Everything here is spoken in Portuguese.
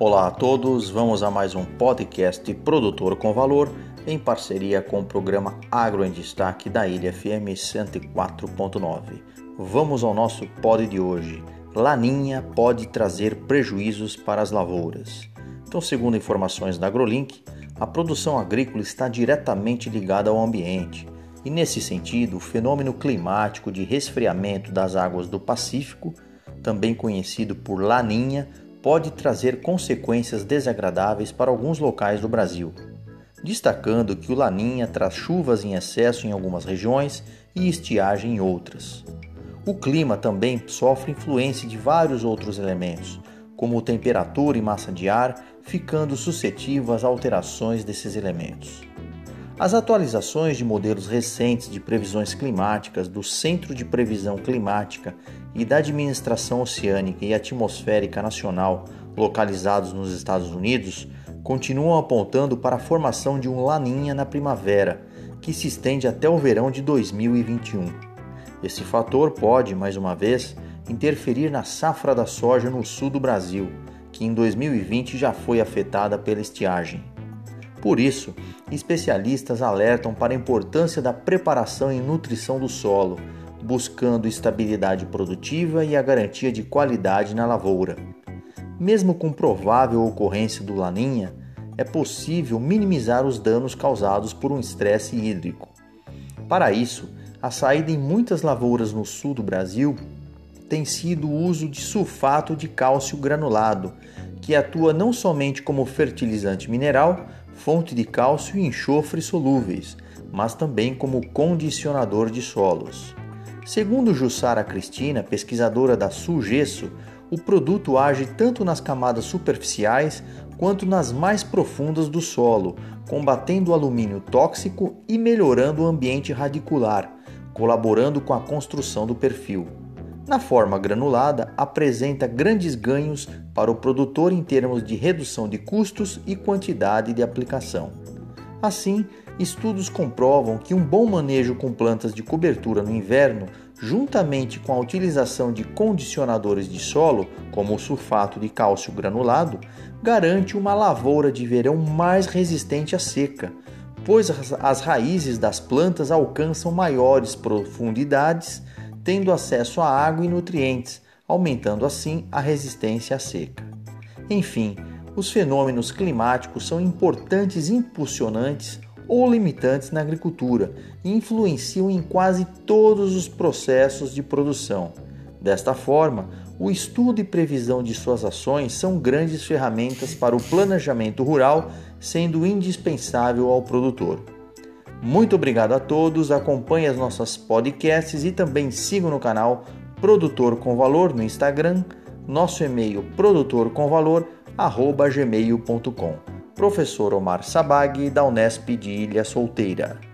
Olá a todos, vamos a mais um podcast Produtor com Valor em parceria com o programa Agro em Destaque da Ilha FM 104.9. Vamos ao nosso pod de hoje. Laninha pode trazer prejuízos para as lavouras. Então, segundo informações da AgroLink, a produção agrícola está diretamente ligada ao ambiente. E nesse sentido, o fenômeno climático de resfriamento das águas do Pacífico, também conhecido por Laninha, pode trazer consequências desagradáveis para alguns locais do Brasil, destacando que o Laninha traz chuvas em excesso em algumas regiões e estiagem em outras. O clima também sofre influência de vários outros elementos, como temperatura e massa de ar, ficando suscetíveis a alterações desses elementos. As atualizações de modelos recentes de previsões climáticas do Centro de Previsão Climática e da Administração Oceânica e Atmosférica Nacional, localizados nos Estados Unidos, continuam apontando para a formação de um laninha na primavera, que se estende até o verão de 2021. Esse fator pode, mais uma vez, interferir na safra da soja no sul do Brasil, que em 2020 já foi afetada pela estiagem. Por isso, especialistas alertam para a importância da preparação e nutrição do solo, buscando estabilidade produtiva e a garantia de qualidade na lavoura. Mesmo com provável ocorrência do laninha, é possível minimizar os danos causados por um estresse hídrico. Para isso, a saída em muitas lavouras no sul do Brasil tem sido o uso de sulfato de cálcio granulado, que atua não somente como fertilizante mineral, fonte de cálcio e enxofre solúveis, mas também como condicionador de solos. Segundo Jussara Cristina, pesquisadora da Sugesso, o produto age tanto nas camadas superficiais quanto nas mais profundas do solo, combatendo o alumínio tóxico e melhorando o ambiente radicular, colaborando com a construção do perfil. Na forma granulada, apresenta grandes ganhos para o produtor em termos de redução de custos e quantidade de aplicação. Assim, estudos comprovam que um bom manejo com plantas de cobertura no inverno, juntamente com a utilização de condicionadores de solo, como o sulfato de cálcio granulado, garante uma lavoura de verão mais resistente à seca, pois as raízes das plantas alcançam maiores profundidades tendo acesso a água e nutrientes, aumentando assim a resistência à seca. Enfim, os fenômenos climáticos são importantes impulsionantes ou limitantes na agricultura e influenciam em quase todos os processos de produção. Desta forma, o estudo e previsão de suas ações são grandes ferramentas para o planejamento rural, sendo indispensável ao produtor. Muito obrigado a todos, acompanhe as nossas podcasts e também sigam no canal Produtor com Valor no Instagram, nosso e-mail produtorcomvalor@gmail.com. Professor Omar Sabag da Unesp de Ilha Solteira.